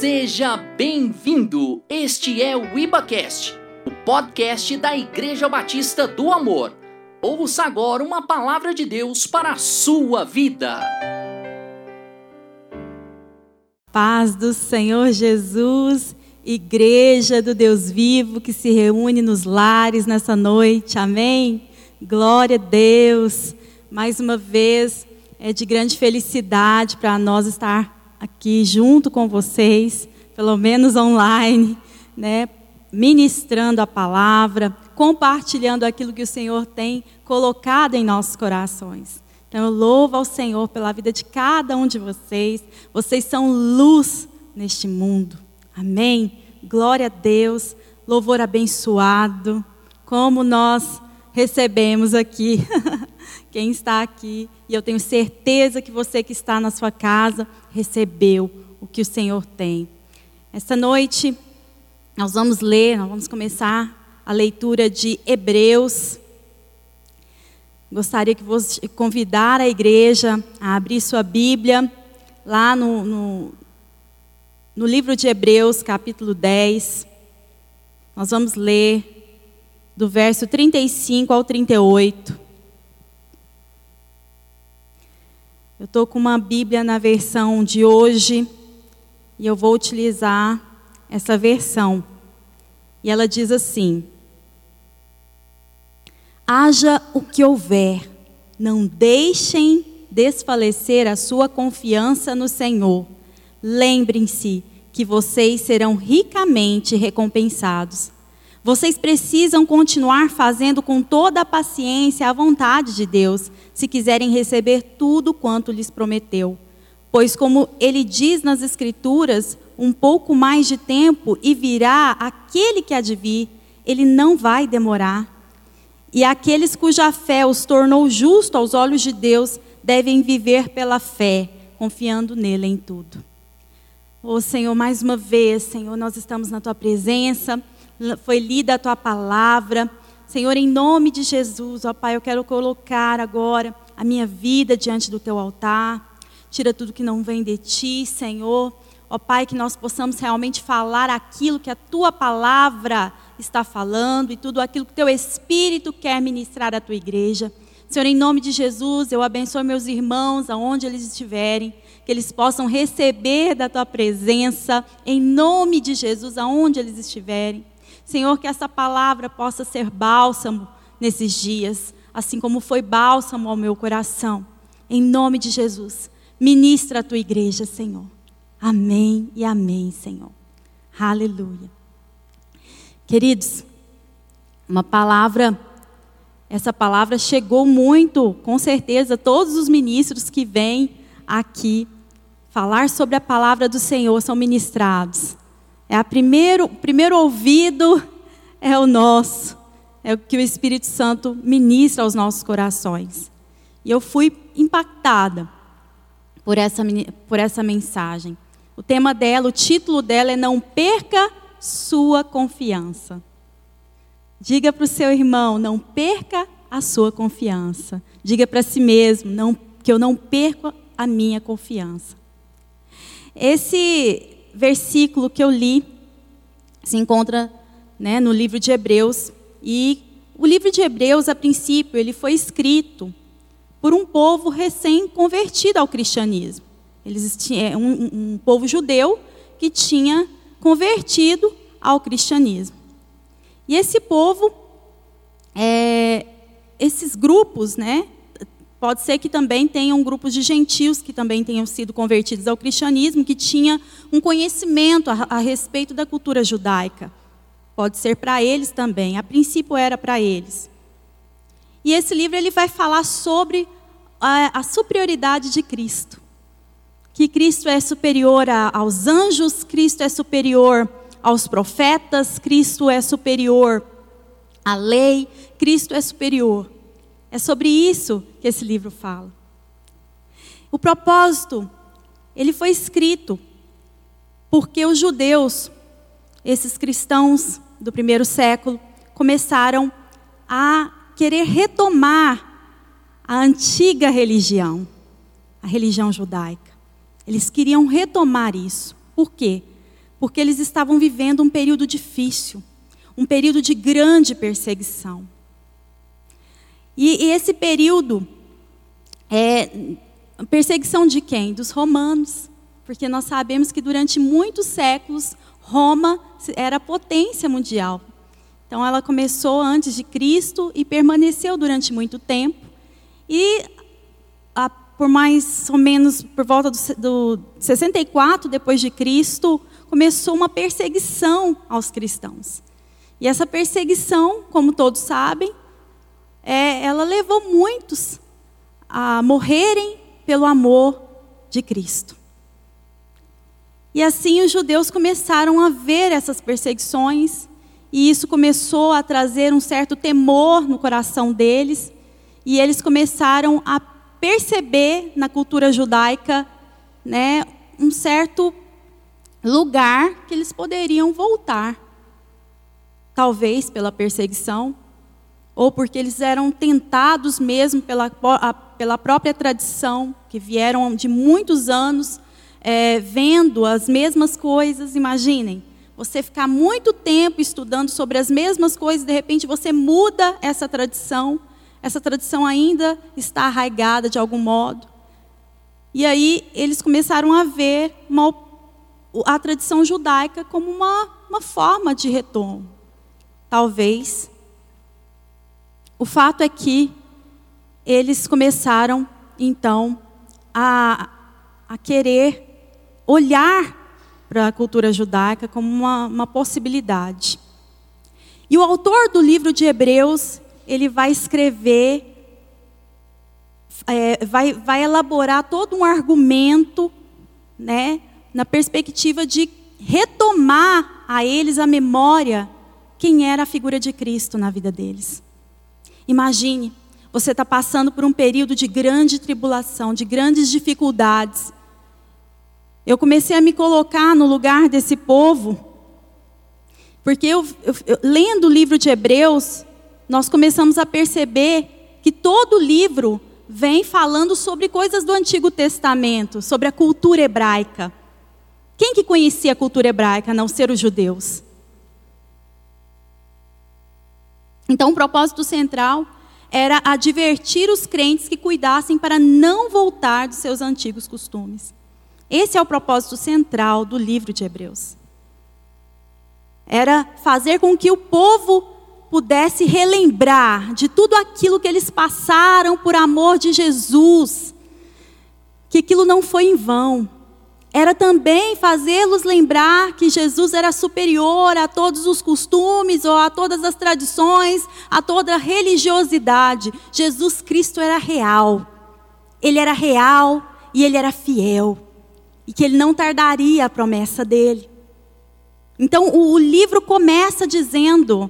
Seja bem-vindo! Este é o IbaCast, o podcast da Igreja Batista do Amor. Ouça agora uma palavra de Deus para a sua vida. Paz do Senhor Jesus, Igreja do Deus vivo que se reúne nos lares nessa noite, amém? Glória a Deus. Mais uma vez, é de grande felicidade para nós estar aqui junto com vocês, pelo menos online, né, ministrando a palavra, compartilhando aquilo que o Senhor tem colocado em nossos corações. Então eu louvo ao Senhor pela vida de cada um de vocês. Vocês são luz neste mundo. Amém. Glória a Deus. Louvor abençoado. Como nós recebemos aqui quem está aqui, e eu tenho certeza que você que está na sua casa recebeu o que o Senhor tem. Esta noite nós vamos ler, nós vamos começar a leitura de Hebreus. Gostaria que você convidar a igreja a abrir sua Bíblia lá no, no, no livro de Hebreus, capítulo 10. Nós vamos ler do verso 35 ao 38. Eu estou com uma Bíblia na versão de hoje e eu vou utilizar essa versão. E ela diz assim: Haja o que houver, não deixem desfalecer a sua confiança no Senhor. Lembrem-se que vocês serão ricamente recompensados. Vocês precisam continuar fazendo com toda a paciência a vontade de Deus, se quiserem receber tudo quanto lhes prometeu. Pois, como ele diz nas Escrituras, um pouco mais de tempo e virá aquele que há de vir, ele não vai demorar. E aqueles cuja fé os tornou justo aos olhos de Deus devem viver pela fé, confiando nele em tudo. Ô oh, Senhor, mais uma vez, Senhor, nós estamos na tua presença foi lida a tua palavra. Senhor, em nome de Jesus, ó Pai, eu quero colocar agora a minha vida diante do teu altar. Tira tudo que não vem de ti, Senhor. Ó Pai, que nós possamos realmente falar aquilo que a tua palavra está falando e tudo aquilo que teu Espírito quer ministrar à tua igreja. Senhor, em nome de Jesus, eu abençoo meus irmãos, aonde eles estiverem, que eles possam receber da tua presença, em nome de Jesus, aonde eles estiverem. Senhor, que essa palavra possa ser bálsamo nesses dias, assim como foi bálsamo ao meu coração. Em nome de Jesus, ministra a tua igreja, Senhor. Amém e amém, Senhor. Aleluia. Queridos, uma palavra, essa palavra chegou muito, com certeza, todos os ministros que vêm aqui falar sobre a palavra do Senhor são ministrados. É a primeiro, o primeiro ouvido é o nosso. É o que o Espírito Santo ministra aos nossos corações. E eu fui impactada por essa, por essa mensagem. O tema dela, o título dela é Não Perca Sua Confiança. Diga para o seu irmão, não perca a sua confiança. Diga para si mesmo, não, que eu não perco a minha confiança. Esse versículo que eu li se encontra né, no livro de Hebreus. E o livro de Hebreus, a princípio, ele foi escrito por um povo recém-convertido ao cristianismo. Eles tinham é, um, um povo judeu que tinha convertido ao cristianismo. E esse povo, é, esses grupos, né, Pode ser que também tenham grupos de gentios que também tenham sido convertidos ao cristianismo, que tinha um conhecimento a, a respeito da cultura judaica. Pode ser para eles também. A princípio era para eles. E esse livro ele vai falar sobre a, a superioridade de Cristo. Que Cristo é superior a, aos anjos, Cristo é superior aos profetas, Cristo é superior à lei, Cristo é superior. É sobre isso que esse livro fala. O propósito, ele foi escrito porque os judeus, esses cristãos do primeiro século, começaram a querer retomar a antiga religião, a religião judaica. Eles queriam retomar isso. Por quê? porque eles estavam vivendo um período difícil, um período de grande perseguição. E, e esse período é perseguição de quem? Dos romanos, porque nós sabemos que durante muitos séculos Roma era potência mundial. Então ela começou antes de Cristo e permaneceu durante muito tempo. E a, por mais ou menos por volta do, do 64 depois de Cristo, começou uma perseguição aos cristãos. E essa perseguição, como todos sabem, é, ela levou muitos a morrerem pelo amor de Cristo. E assim os judeus começaram a ver essas perseguições, e isso começou a trazer um certo temor no coração deles, e eles começaram a perceber na cultura judaica, né, um certo lugar que eles poderiam voltar. Talvez pela perseguição, ou porque eles eram tentados mesmo pela, pela própria tradição, que vieram de muitos anos é, vendo as mesmas coisas. Imaginem, você ficar muito tempo estudando sobre as mesmas coisas, de repente você muda essa tradição, essa tradição ainda está arraigada de algum modo. E aí eles começaram a ver uma, a tradição judaica como uma, uma forma de retorno. Talvez. O fato é que eles começaram, então, a, a querer olhar para a cultura judaica como uma, uma possibilidade. E o autor do livro de Hebreus, ele vai escrever, é, vai, vai elaborar todo um argumento, né, na perspectiva de retomar a eles a memória quem era a figura de Cristo na vida deles. Imagine, você está passando por um período de grande tribulação, de grandes dificuldades. Eu comecei a me colocar no lugar desse povo, porque eu, eu, eu, lendo o livro de Hebreus, nós começamos a perceber que todo livro vem falando sobre coisas do Antigo Testamento, sobre a cultura hebraica. Quem que conhecia a cultura hebraica, a não ser os judeus? Então, o propósito central era advertir os crentes que cuidassem para não voltar dos seus antigos costumes. Esse é o propósito central do livro de Hebreus. Era fazer com que o povo pudesse relembrar de tudo aquilo que eles passaram por amor de Jesus, que aquilo não foi em vão, era também fazê-los lembrar que Jesus era superior a todos os costumes ou a todas as tradições, a toda a religiosidade. Jesus Cristo era real. Ele era real e ele era fiel. E que ele não tardaria a promessa dele. Então o, o livro começa dizendo: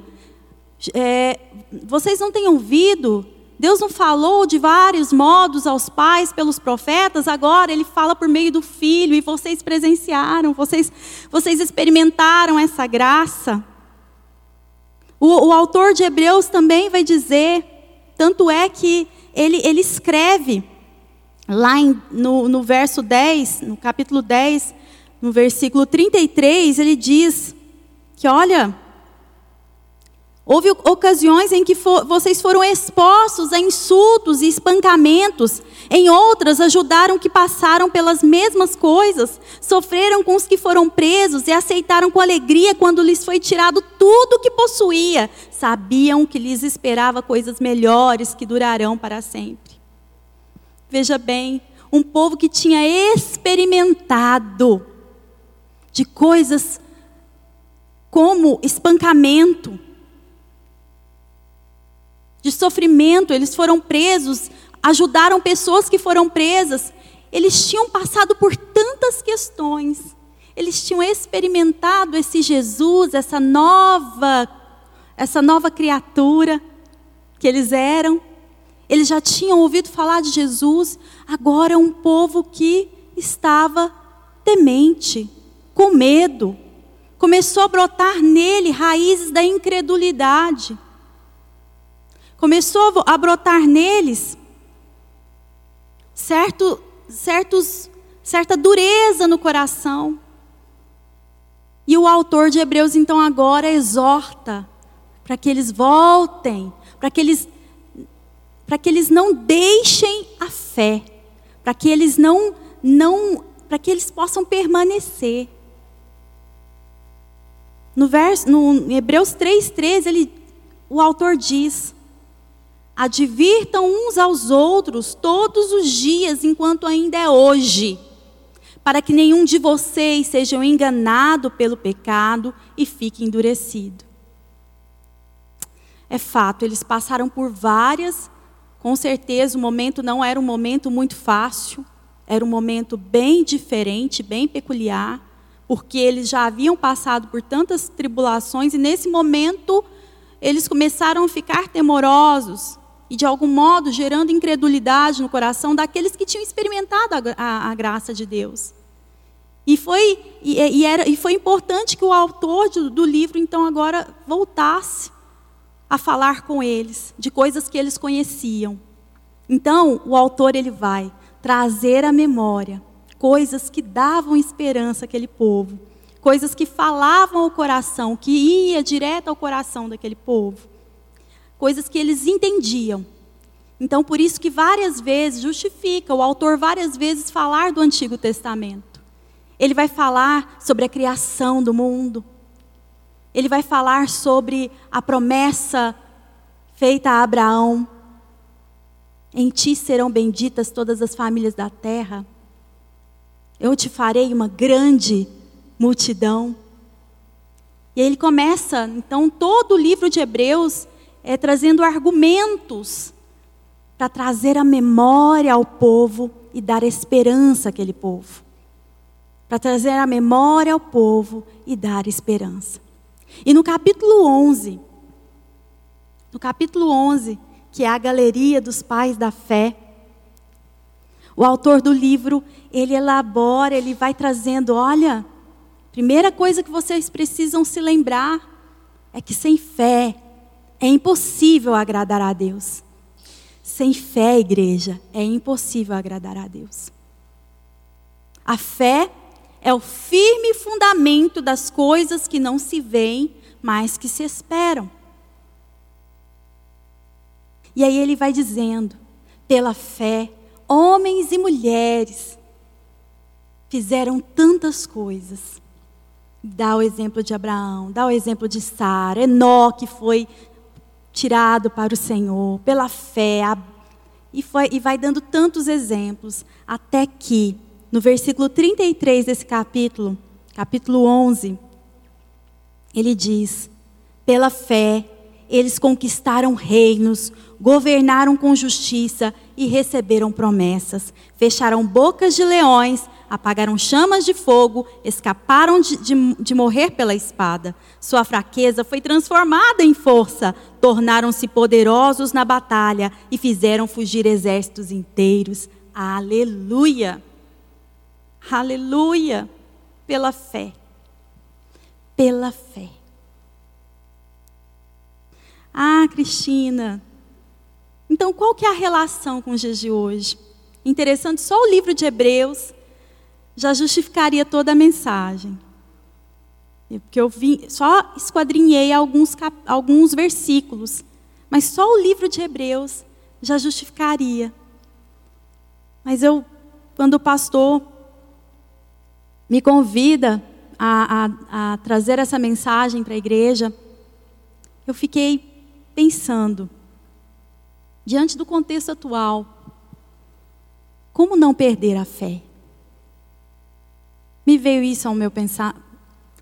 é, vocês não têm ouvido Deus não falou de vários modos aos pais pelos profetas, agora ele fala por meio do filho e vocês presenciaram, vocês, vocês experimentaram essa graça. O, o autor de Hebreus também vai dizer, tanto é que ele, ele escreve lá em, no, no verso 10, no capítulo 10, no versículo 33, ele diz que, olha, Houve ocasiões em que vocês foram expostos a insultos e espancamentos. Em outras, ajudaram que passaram pelas mesmas coisas. Sofreram com os que foram presos e aceitaram com alegria quando lhes foi tirado tudo que possuía. Sabiam que lhes esperava coisas melhores que durarão para sempre. Veja bem, um povo que tinha experimentado de coisas como espancamento de sofrimento, eles foram presos, ajudaram pessoas que foram presas. Eles tinham passado por tantas questões. Eles tinham experimentado esse Jesus, essa nova, essa nova criatura que eles eram. Eles já tinham ouvido falar de Jesus, agora um povo que estava temente, com medo. Começou a brotar nele raízes da incredulidade começou a brotar neles certo, certos, certa dureza no coração. E o autor de Hebreus, então, agora exorta para que eles voltem, para que eles, para que eles não deixem a fé, para que eles não, não, para que eles possam permanecer. No, verso, no Hebreus 3,13, ele, o autor diz: Advirtam uns aos outros todos os dias, enquanto ainda é hoje, para que nenhum de vocês seja enganado pelo pecado e fique endurecido. É fato, eles passaram por várias, com certeza o momento não era um momento muito fácil, era um momento bem diferente, bem peculiar porque eles já haviam passado por tantas tribulações e nesse momento eles começaram a ficar temorosos e de algum modo gerando incredulidade no coração daqueles que tinham experimentado a, a, a graça de Deus. E foi, e, e, era, e foi importante que o autor do, do livro então agora voltasse a falar com eles de coisas que eles conheciam. Então o autor ele vai trazer à memória coisas que davam esperança àquele povo, coisas que falavam ao coração, que ia direto ao coração daquele povo, coisas que eles entendiam. Então, por isso que várias vezes justifica o autor várias vezes falar do Antigo Testamento. Ele vai falar sobre a criação do mundo. Ele vai falar sobre a promessa feita a Abraão. Em ti serão benditas todas as famílias da terra. Eu te farei uma grande multidão. E ele começa, então, todo o livro de Hebreus é trazendo argumentos para trazer a memória ao povo e dar esperança àquele povo. Para trazer a memória ao povo e dar esperança. E no capítulo 11, no capítulo 11, que é a galeria dos pais da fé, o autor do livro, ele elabora, ele vai trazendo, olha, primeira coisa que vocês precisam se lembrar é que sem fé é impossível agradar a Deus. Sem fé, igreja, é impossível agradar a Deus. A fé é o firme fundamento das coisas que não se veem, mas que se esperam. E aí ele vai dizendo: pela fé, homens e mulheres fizeram tantas coisas. Dá o exemplo de Abraão, dá o exemplo de Sara, Enoque foi tirado para o Senhor pela fé, e, foi, e vai dando tantos exemplos, até que, no versículo 33 desse capítulo, capítulo 11, ele diz: pela fé, eles conquistaram reinos, governaram com justiça e receberam promessas. Fecharam bocas de leões, apagaram chamas de fogo, escaparam de, de, de morrer pela espada. Sua fraqueza foi transformada em força, tornaram-se poderosos na batalha e fizeram fugir exércitos inteiros. Aleluia! Aleluia! Pela fé. Pela fé. Ah, Cristina. Então, qual que é a relação com de hoje? Interessante, só o livro de Hebreus já justificaria toda a mensagem. Porque eu vim, só esquadrinhei alguns, alguns versículos, mas só o livro de Hebreus já justificaria. Mas eu, quando o pastor me convida a, a, a trazer essa mensagem para a igreja, eu fiquei pensando, diante do contexto atual, como não perder a fé? Me veio isso ao meu pensar,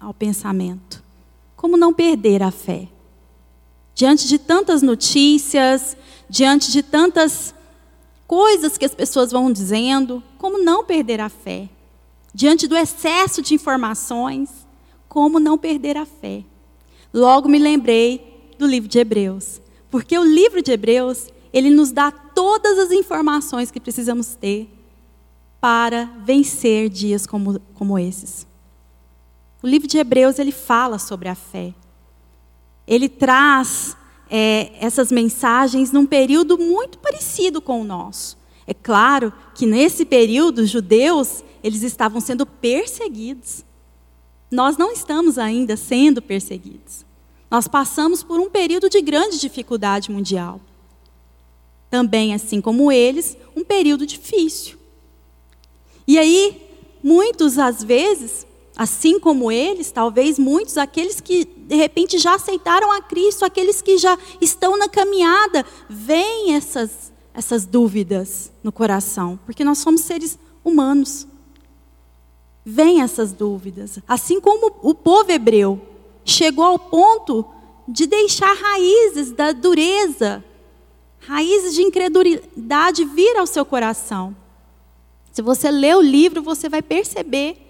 ao pensamento. Como não perder a fé? Diante de tantas notícias, diante de tantas coisas que as pessoas vão dizendo, como não perder a fé? Diante do excesso de informações, como não perder a fé? Logo me lembrei do livro de Hebreus. Porque o livro de Hebreus, ele nos dá todas as informações que precisamos ter para vencer dias como, como esses. O livro de Hebreus, ele fala sobre a fé. Ele traz é, essas mensagens num período muito parecido com o nosso. É claro que nesse período, os judeus, eles estavam sendo perseguidos. nós não estamos ainda sendo perseguidos. Nós passamos por um período de grande dificuldade mundial. Também, assim como eles, um período difícil. E aí, muitos, às vezes, assim como eles, talvez muitos, aqueles que de repente já aceitaram a Cristo, aqueles que já estão na caminhada, veem essas, essas dúvidas no coração, porque nós somos seres humanos. Vêm essas dúvidas. Assim como o povo hebreu chegou ao ponto de deixar raízes da dureza, raízes de incredulidade vir ao seu coração. Se você ler o livro, você vai perceber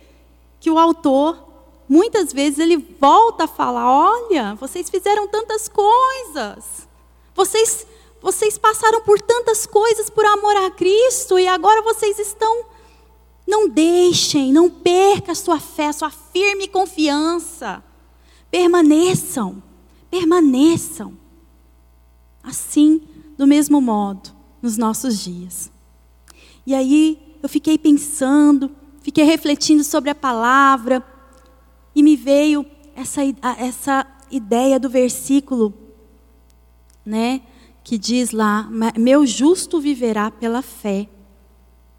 que o autor, muitas vezes, ele volta a falar: olha, vocês fizeram tantas coisas, vocês, vocês passaram por tantas coisas por amor a Cristo e agora vocês estão. Não deixem, não perca a sua fé, a sua firme confiança. Permaneçam, permaneçam. Assim, do mesmo modo, nos nossos dias. E aí eu fiquei pensando, fiquei refletindo sobre a palavra, e me veio essa, essa ideia do versículo, né, que diz lá: Meu justo viverá pela fé.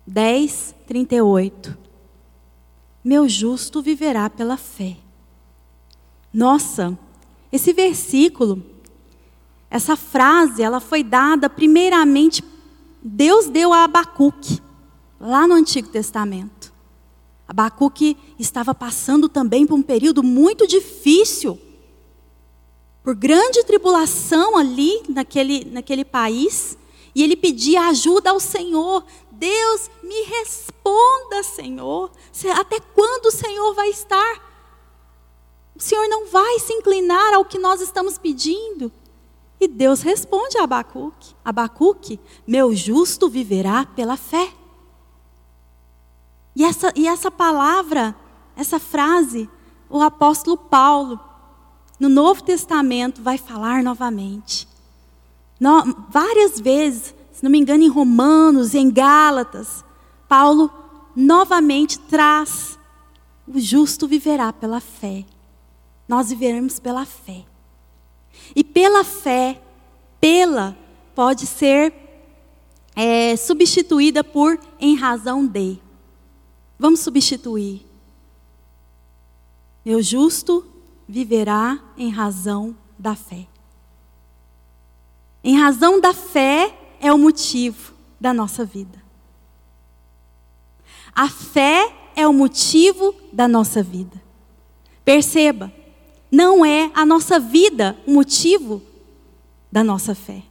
10, 38. Meu justo viverá pela fé. Nossa, esse versículo, essa frase, ela foi dada primeiramente, Deus deu a Abacuque, lá no Antigo Testamento. Abacuque estava passando também por um período muito difícil, por grande tribulação ali naquele, naquele país, e ele pedia ajuda ao Senhor. Deus, me responda, Senhor. Até quando o Senhor vai estar o Senhor não vai se inclinar ao que nós estamos pedindo. E Deus responde a Abacuque: Abacuque, meu justo viverá pela fé. E essa, e essa palavra, essa frase, o apóstolo Paulo, no Novo Testamento, vai falar novamente. No, várias vezes, se não me engano, em Romanos, em Gálatas, Paulo novamente traz: o justo viverá pela fé nós viveremos pela fé. E pela fé, pela pode ser é, substituída por em razão de. Vamos substituir. Meu justo viverá em razão da fé. Em razão da fé é o motivo da nossa vida. A fé é o motivo da nossa vida. Perceba, não é a nossa vida o motivo da nossa fé.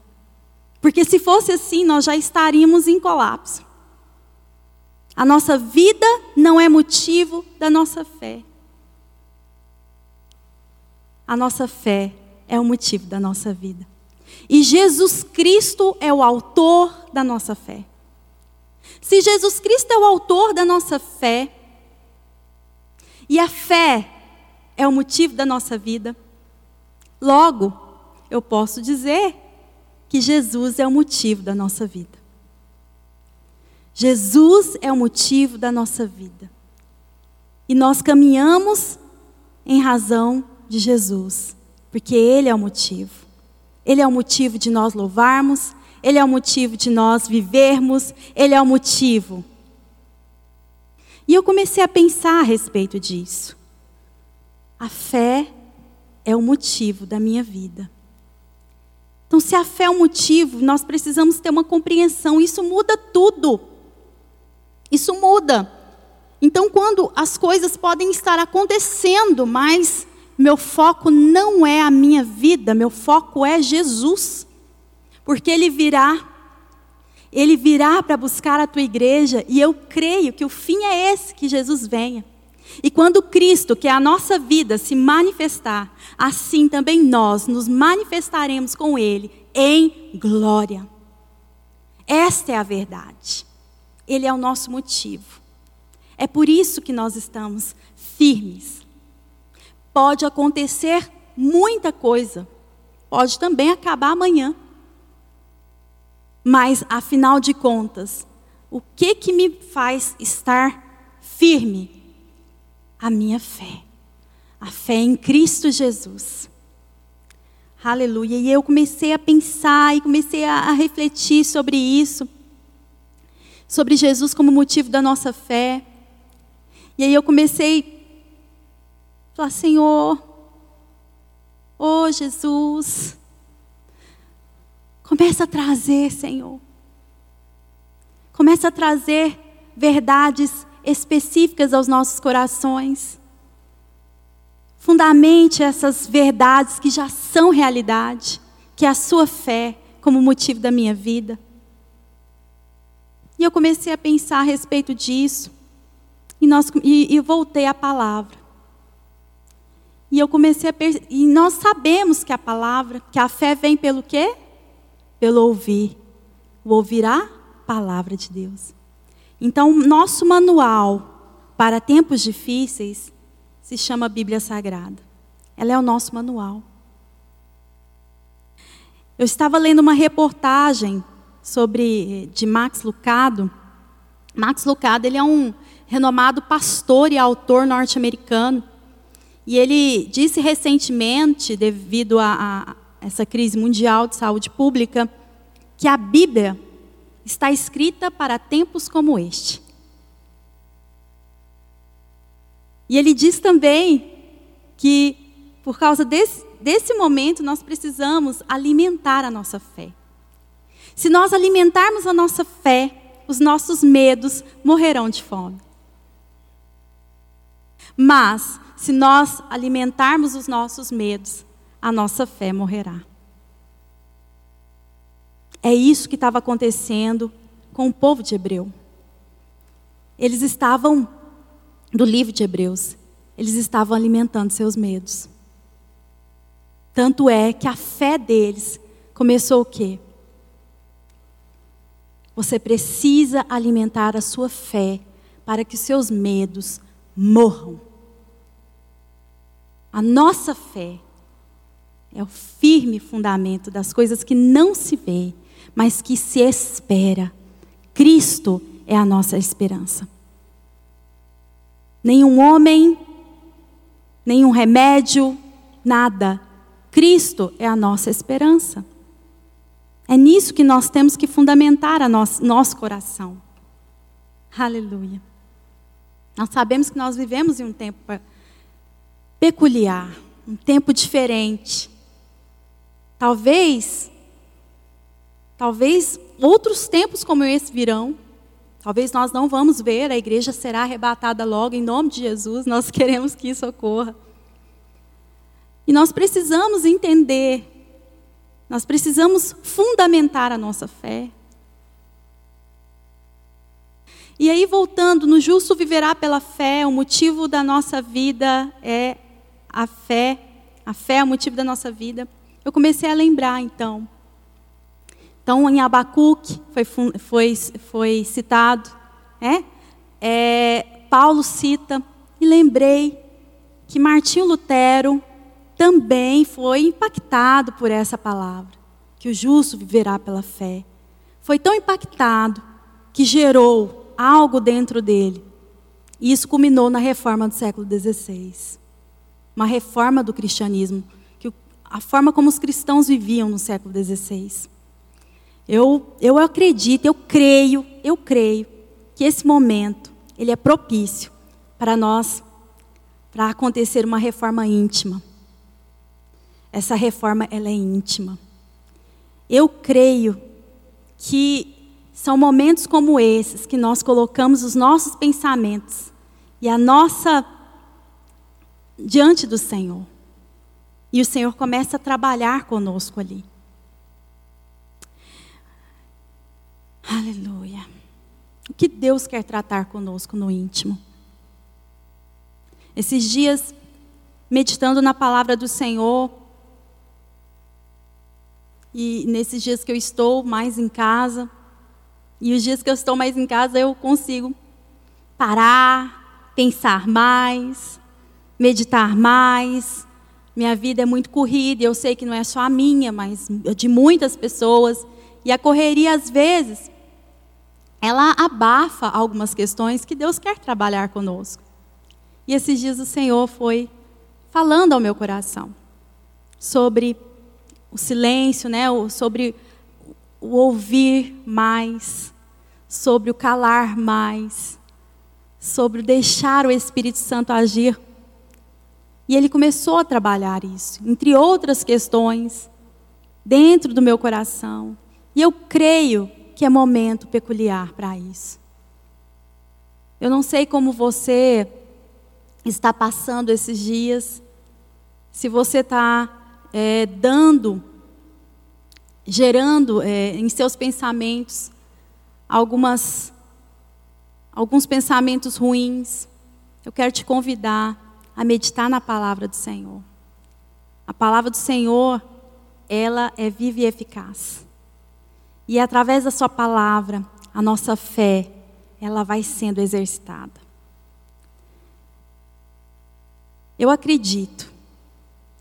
Porque se fosse assim, nós já estaríamos em colapso. A nossa vida não é motivo da nossa fé. A nossa fé é o motivo da nossa vida. E Jesus Cristo é o autor da nossa fé. Se Jesus Cristo é o autor da nossa fé, e a fé é o motivo da nossa vida. Logo, eu posso dizer que Jesus é o motivo da nossa vida. Jesus é o motivo da nossa vida. E nós caminhamos em razão de Jesus, porque Ele é o motivo. Ele é o motivo de nós louvarmos, Ele é o motivo de nós vivermos, Ele é o motivo. E eu comecei a pensar a respeito disso. A fé é o motivo da minha vida. Então, se a fé é o motivo, nós precisamos ter uma compreensão. Isso muda tudo. Isso muda. Então, quando as coisas podem estar acontecendo, mas meu foco não é a minha vida, meu foco é Jesus. Porque Ele virá, Ele virá para buscar a tua igreja, e eu creio que o fim é esse: que Jesus venha. E quando Cristo, que é a nossa vida, se manifestar, assim também nós nos manifestaremos com Ele em glória. Esta é a verdade. Ele é o nosso motivo. É por isso que nós estamos firmes. Pode acontecer muita coisa, pode também acabar amanhã. Mas, afinal de contas, o que que me faz estar firme? a minha fé. A fé em Cristo Jesus. Aleluia. E eu comecei a pensar e comecei a, refletir sobre isso. Sobre Jesus como motivo da nossa fé. E aí eu comecei a falar, Senhor, oh Jesus, começa a trazer, Senhor. Começa a trazer verdades específicas aos nossos corações. Fundamente essas verdades que já são realidade, que é a sua fé como motivo da minha vida. E eu comecei a pensar a respeito disso. E, nós, e, e voltei à palavra. E eu comecei a e nós sabemos que a palavra, que a fé vem pelo quê? Pelo ouvir. O ouvir a palavra de Deus. Então, nosso manual para tempos difíceis se chama Bíblia Sagrada. Ela é o nosso manual. Eu estava lendo uma reportagem sobre de Max Lucado. Max Lucado, ele é um renomado pastor e autor norte-americano. E ele disse recentemente, devido a, a essa crise mundial de saúde pública, que a Bíblia está escrita para tempos como este. E ele diz também que, por causa desse, desse momento, nós precisamos alimentar a nossa fé. Se nós alimentarmos a nossa fé, os nossos medos morrerão de fome. Mas, se nós alimentarmos os nossos medos, a nossa fé morrerá. É isso que estava acontecendo com o povo de Hebreu. Eles estavam do livro de Hebreus, eles estavam alimentando seus medos. Tanto é que a fé deles começou o quê? Você precisa alimentar a sua fé para que seus medos morram. A nossa fé é o firme fundamento das coisas que não se vê, mas que se espera. Cristo é a nossa esperança nenhum homem, nenhum remédio, nada. Cristo é a nossa esperança. É nisso que nós temos que fundamentar a nosso, nosso coração. Aleluia. Nós sabemos que nós vivemos em um tempo peculiar, um tempo diferente. Talvez, talvez outros tempos como esse virão. Talvez nós não vamos ver, a igreja será arrebatada logo, em nome de Jesus, nós queremos que isso ocorra. E nós precisamos entender, nós precisamos fundamentar a nossa fé. E aí, voltando, no justo viverá pela fé, o motivo da nossa vida é a fé, a fé é o motivo da nossa vida. Eu comecei a lembrar, então, então, em Abacuque foi, foi, foi citado, é? é? Paulo cita, e lembrei que Martinho Lutero também foi impactado por essa palavra, que o justo viverá pela fé. Foi tão impactado que gerou algo dentro dele. E isso culminou na reforma do século XVI. Uma reforma do cristianismo, que a forma como os cristãos viviam no século XVI. Eu, eu acredito, eu creio, eu creio que esse momento ele é propício para nós, para acontecer uma reforma íntima. Essa reforma ela é íntima. Eu creio que são momentos como esses que nós colocamos os nossos pensamentos e a nossa diante do Senhor. E o Senhor começa a trabalhar conosco ali. Aleluia. O que Deus quer tratar conosco no íntimo? Esses dias, meditando na palavra do Senhor, e nesses dias que eu estou mais em casa, e os dias que eu estou mais em casa, eu consigo parar, pensar mais, meditar mais. Minha vida é muito corrida, eu sei que não é só a minha, mas de muitas pessoas. E a correria, às vezes, ela abafa algumas questões que Deus quer trabalhar conosco. E esses dias o Senhor foi falando ao meu coração sobre o silêncio, né? sobre o ouvir mais, sobre o calar mais, sobre o deixar o Espírito Santo agir. E ele começou a trabalhar isso, entre outras questões, dentro do meu coração. E eu creio que é momento peculiar para isso. Eu não sei como você está passando esses dias, se você está é, dando gerando é, em seus pensamentos algumas, alguns pensamentos ruins, eu quero te convidar a meditar na palavra do Senhor. A palavra do Senhor, ela é viva e eficaz. E através da sua palavra, a nossa fé, ela vai sendo exercitada. Eu acredito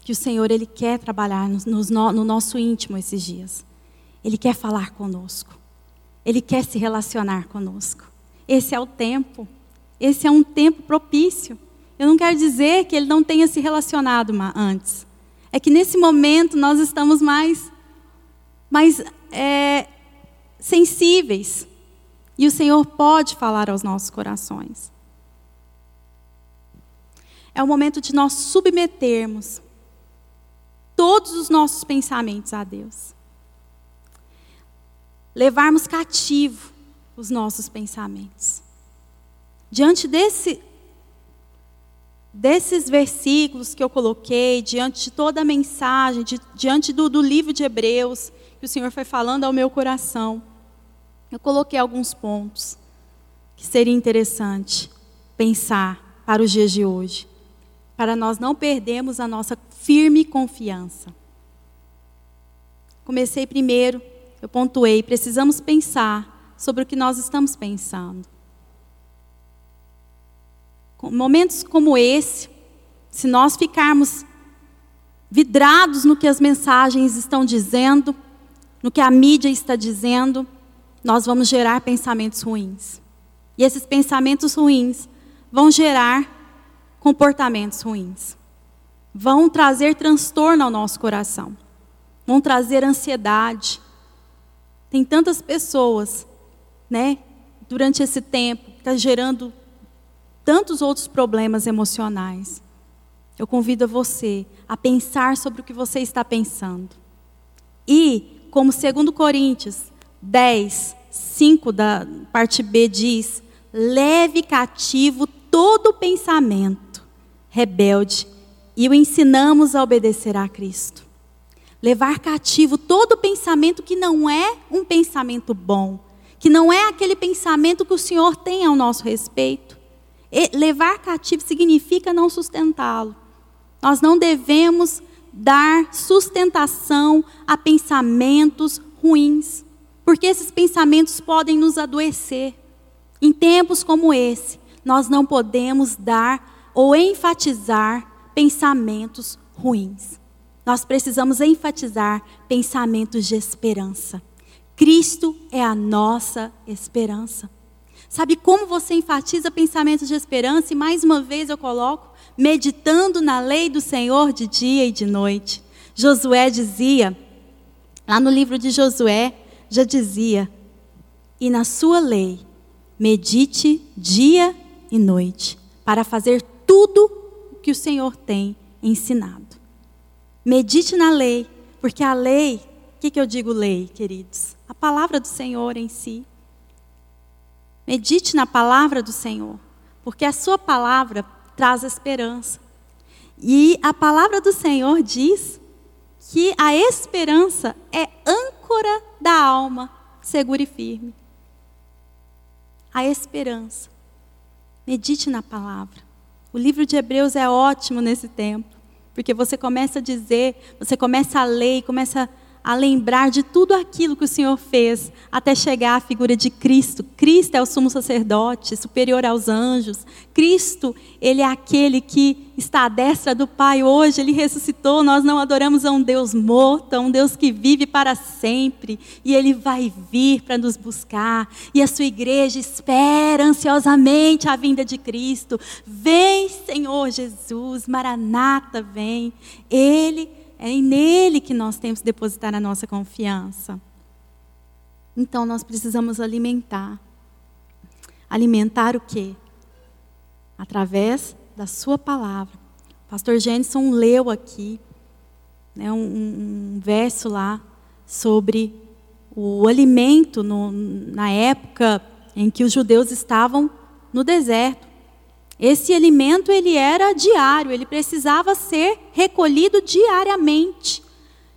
que o Senhor ele quer trabalhar no, no, no nosso íntimo esses dias. Ele quer falar conosco. Ele quer se relacionar conosco. Esse é o tempo. Esse é um tempo propício. Eu não quero dizer que ele não tenha se relacionado antes. É que nesse momento nós estamos mais, mais é, sensíveis. E o Senhor pode falar aos nossos corações. É o momento de nós submetermos todos os nossos pensamentos a Deus. Levarmos cativo os nossos pensamentos. Diante desse, desses versículos que eu coloquei, diante de toda a mensagem, de, diante do, do livro de Hebreus, que o Senhor foi falando ao meu coração, eu coloquei alguns pontos que seria interessante pensar para os dias de hoje, para nós não perdermos a nossa firme confiança. Comecei primeiro, eu pontuei, precisamos pensar sobre o que nós estamos pensando. Momentos como esse, se nós ficarmos vidrados no que as mensagens estão dizendo, no que a mídia está dizendo, nós vamos gerar pensamentos ruins. E esses pensamentos ruins vão gerar comportamentos ruins vão trazer transtorno ao nosso coração, vão trazer ansiedade. Tem tantas pessoas, né, durante esse tempo, que está gerando tantos outros problemas emocionais. Eu convido você a pensar sobre o que você está pensando. E, como 2 Coríntios 10, 5 da parte B diz: leve cativo todo pensamento rebelde e o ensinamos a obedecer a Cristo. Levar cativo todo pensamento que não é um pensamento bom, que não é aquele pensamento que o Senhor tem ao nosso respeito. E levar cativo significa não sustentá-lo. Nós não devemos dar sustentação a pensamentos ruins, porque esses pensamentos podem nos adoecer. Em tempos como esse, nós não podemos dar ou enfatizar pensamentos ruins. Nós precisamos enfatizar pensamentos de esperança. Cristo é a nossa esperança. Sabe como você enfatiza pensamentos de esperança? E mais uma vez eu coloco, meditando na lei do Senhor de dia e de noite. Josué dizia, lá no livro de Josué, já dizia: E na sua lei, medite dia e noite, para fazer tudo que o Senhor tem ensinado. Medite na lei, porque a lei, o que, que eu digo lei, queridos? A palavra do Senhor em si. Medite na palavra do Senhor, porque a sua palavra traz esperança. E a palavra do Senhor diz que a esperança é âncora da alma, segura e firme. A esperança. Medite na palavra. O livro de Hebreus é ótimo nesse tempo, porque você começa a dizer, você começa a ler, começa a lembrar de tudo aquilo que o Senhor fez até chegar à figura de Cristo. Cristo é o sumo sacerdote, superior aos anjos. Cristo, ele é aquele que está à destra do Pai hoje, ele ressuscitou. Nós não adoramos a um Deus morto, a um Deus que vive para sempre, e ele vai vir para nos buscar. E a sua igreja espera ansiosamente a vinda de Cristo. Vem, Senhor Jesus, Maranata, vem. Ele é nele que nós temos que depositar a nossa confiança. Então nós precisamos alimentar. Alimentar o quê? Através da sua palavra. O pastor Jenson leu aqui né, um, um, verso lá sobre o alimento no, na época em que os judeus estavam no deserto. Esse alimento ele era diário, ele precisava ser recolhido diariamente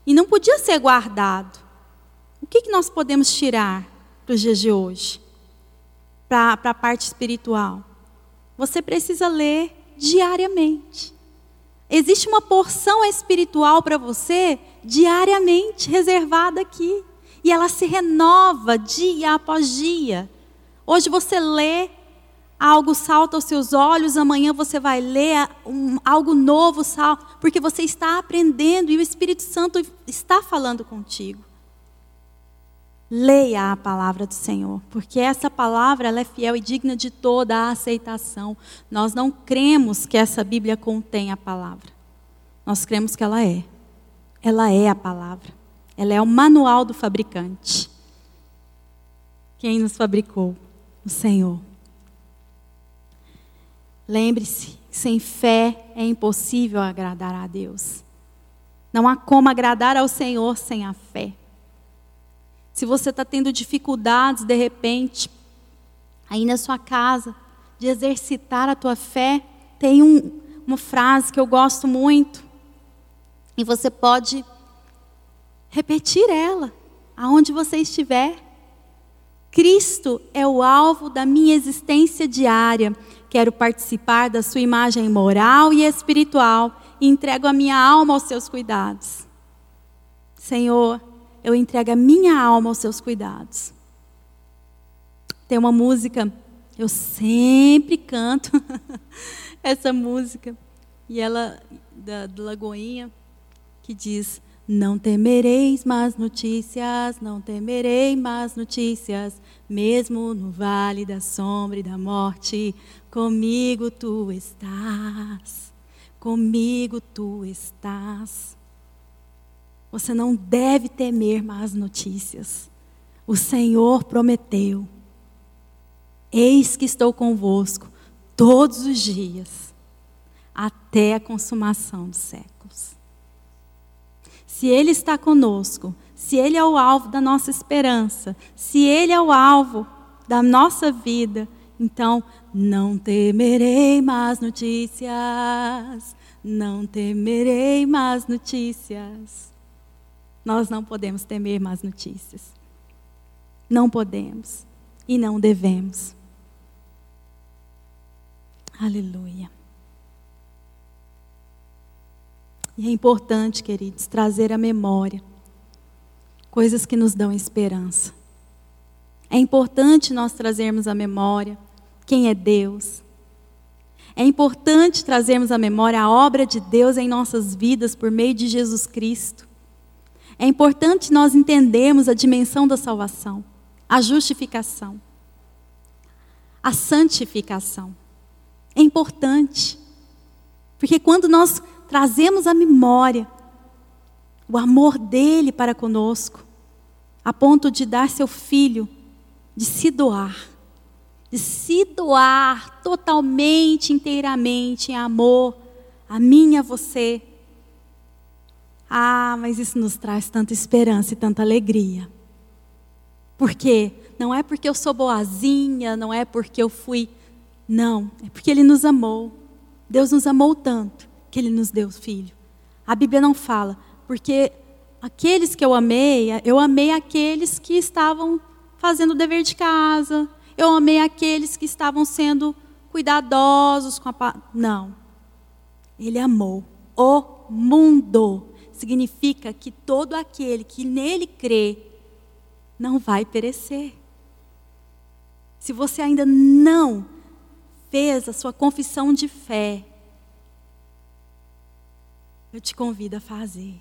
e não podia ser guardado. O que, que nós podemos tirar para os dias de hoje? Para a parte espiritual. Você precisa ler diariamente. Existe uma porção espiritual para você diariamente reservada aqui. E ela se renova dia após dia. Hoje você lê algo salta aos seus olhos, amanhã você vai ler um, algo novo, sal, porque você está aprendendo e o Espírito Santo está falando contigo. Leia a palavra do Senhor, porque essa palavra ela é fiel e digna de toda a aceitação. Nós não cremos que essa Bíblia contém a palavra. Nós cremos que ela é. Ela é a palavra. Ela é o manual do fabricante. Quem nos fabricou? O Senhor. Lembre-se, sem fé é impossível agradar a Deus. Não há como agradar ao Senhor sem a fé. Se você está tendo dificuldades, de repente, aí na sua casa, de exercitar a tua fé, tem um, uma frase que eu gosto muito. E você pode repetir ela, aonde você estiver. Cristo é o alvo da minha existência diária. Quero participar da sua imagem moral e espiritual e entrego a minha alma aos seus cuidados. Senhor, eu entrego a minha alma aos seus cuidados. Tem uma música, eu sempre canto essa música, e ela, da, da Lagoinha, que diz: não temereis más notícias, não temerei más notícias, mesmo no vale da sombra e da morte, comigo tu estás, comigo tu estás. Você não deve temer más notícias. O Senhor prometeu: Eis que estou convosco todos os dias, até a consumação dos séculos se Ele está conosco, se Ele é o alvo da nossa esperança, se Ele é o alvo da nossa vida, então não temerei mais notícias, não temerei mais notícias. Nós não podemos temer mais notícias. Não podemos e não devemos. Aleluia. E é importante, queridos, trazer à memória coisas que nos dão esperança. É importante nós trazermos à memória quem é Deus. É importante trazermos à memória a obra de Deus em nossas vidas por meio de Jesus Cristo. É importante nós entendermos a dimensão da salvação, a justificação, a santificação. É importante. Porque quando nós trazemos à memória o amor dele para conosco, a ponto de dar seu filho, de se doar, de se doar totalmente, inteiramente em amor a mim e a você. Ah, mas isso nos traz tanta esperança e tanta alegria. Por quê? Não é porque eu sou boazinha, não é porque eu fui. Não, é porque Ele nos amou. Deus nos amou tanto que Ele nos deu filho. A Bíblia não fala, porque aqueles que eu amei, eu amei aqueles que estavam fazendo o dever de casa, eu amei aqueles que estavam sendo cuidadosos com a. Não. Ele amou o mundo. significa que todo aquele que nele crê não vai perecer. Se você ainda não fez a sua confissão de fé, eu te convido a fazer.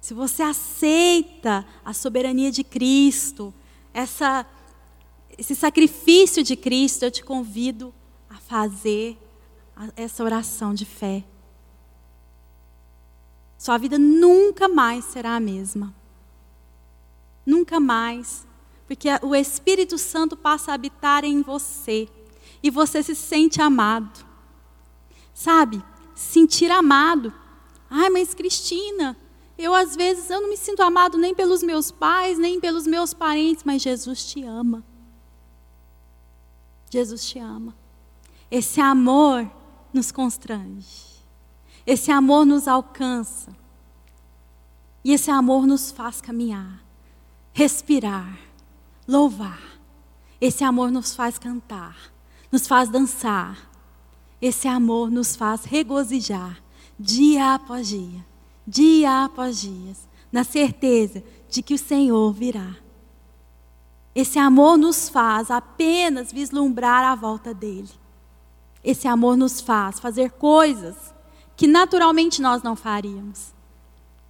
Se você aceita a soberania de Cristo, essa, esse sacrifício de Cristo, eu te convido a fazer essa oração de fé. Sua vida nunca mais será a mesma. Nunca mais. Porque o Espírito Santo passa a habitar em você. E você se sente amado. Sabe? Sentir amado. Ai, mas Cristina, eu às vezes eu não me sinto amado nem pelos meus pais, nem pelos meus parentes, mas Jesus te ama. Jesus te ama. Esse amor nos constrange. Esse amor nos alcança. E esse amor nos faz caminhar, respirar, louvar. Esse amor nos faz cantar, nos faz dançar. Esse amor nos faz regozijar dia após dia, dia após dia, na certeza de que o Senhor virá. Esse amor nos faz apenas vislumbrar a volta dele. Esse amor nos faz fazer coisas que naturalmente nós não faríamos.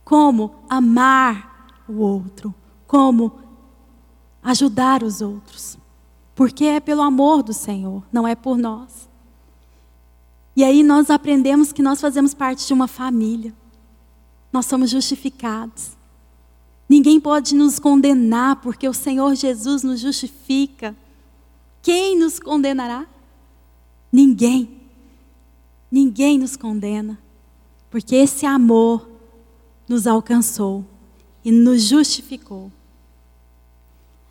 Como amar o outro, como ajudar os outros. Porque é pelo amor do Senhor, não é por nós. E aí nós aprendemos que nós fazemos parte de uma família. Nós somos justificados. Ninguém pode nos condenar porque o Senhor Jesus nos justifica. Quem nos condenará? Ninguém. Ninguém nos condena, porque esse amor nos alcançou e nos justificou.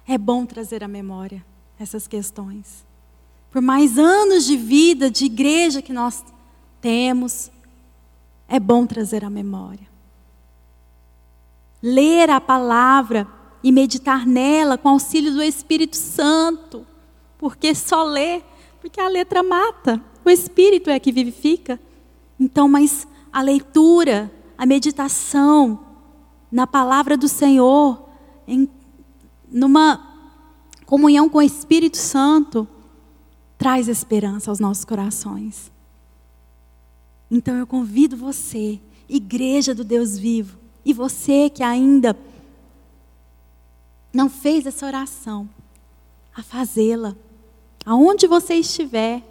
É bom trazer à memória essas questões. Por mais anos de vida, de igreja que nós temos, é bom trazer à memória. Ler a palavra e meditar nela com auxílio do Espírito Santo, porque só ler, porque a letra mata. O Espírito é que vivifica. Então, mas a leitura, a meditação na palavra do Senhor, em, numa comunhão com o Espírito Santo, traz esperança aos nossos corações. Então eu convido você, igreja do Deus vivo, e você que ainda não fez essa oração, a fazê-la. Aonde você estiver,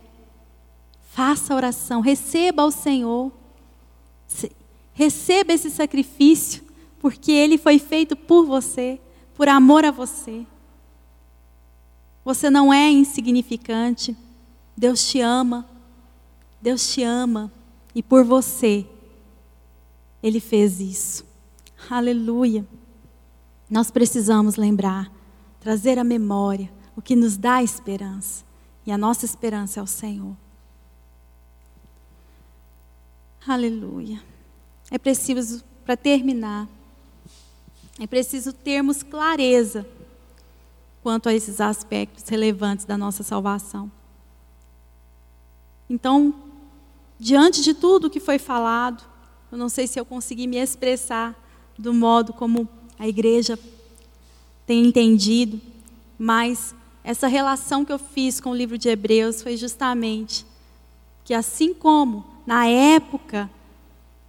Faça a oração, receba ao Senhor. Receba esse sacrifício, porque ele foi feito por você, por amor a você. Você não é insignificante. Deus te ama. Deus te ama. E por você, Ele fez isso. Aleluia. Nós precisamos lembrar, trazer à memória o que nos dá esperança. E a nossa esperança é o Senhor. Aleluia. É preciso, para terminar, é preciso termos clareza quanto a esses aspectos relevantes da nossa salvação. Então, diante de tudo que foi falado, eu não sei se eu consegui me expressar do modo como a igreja tem entendido, mas essa relação que eu fiz com o livro de Hebreus foi justamente que, assim como na época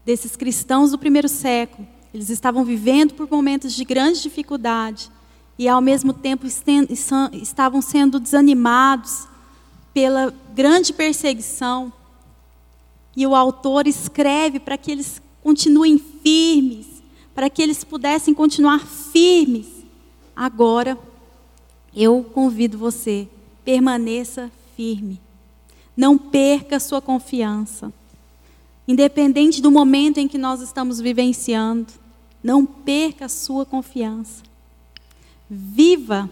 desses cristãos do primeiro século, eles estavam vivendo por momentos de grande dificuldade e, ao mesmo tempo, estavam sendo desanimados pela grande perseguição. E o autor escreve para que eles continuem firmes, para que eles pudessem continuar firmes. Agora, eu convido você, permaneça firme. Não perca sua confiança. Independente do momento em que nós estamos vivenciando, não perca a sua confiança. Viva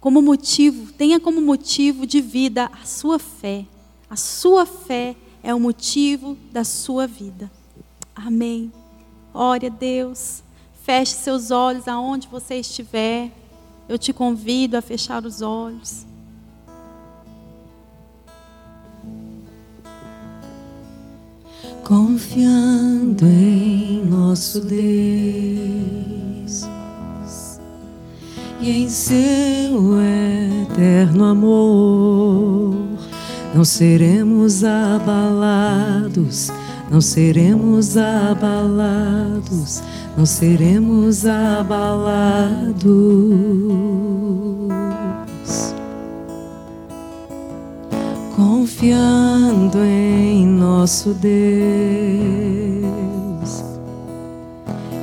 como motivo, tenha como motivo de vida a sua fé. A sua fé é o motivo da sua vida. Amém. Ore a Deus. Feche seus olhos aonde você estiver. Eu te convido a fechar os olhos. confiando em nosso Deus e em seu eterno amor. Não seremos abalados, não seremos abalados, não seremos abalados. Confiando em nosso Deus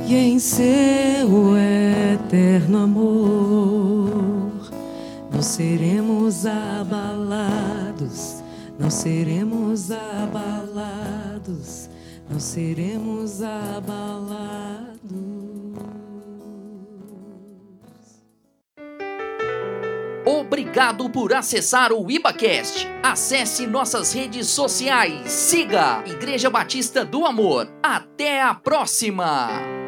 e em seu eterno amor, não seremos abalados, não seremos abalados, não seremos abalados. Obrigado por acessar o IbaCast. Acesse nossas redes sociais. Siga Igreja Batista do Amor. Até a próxima!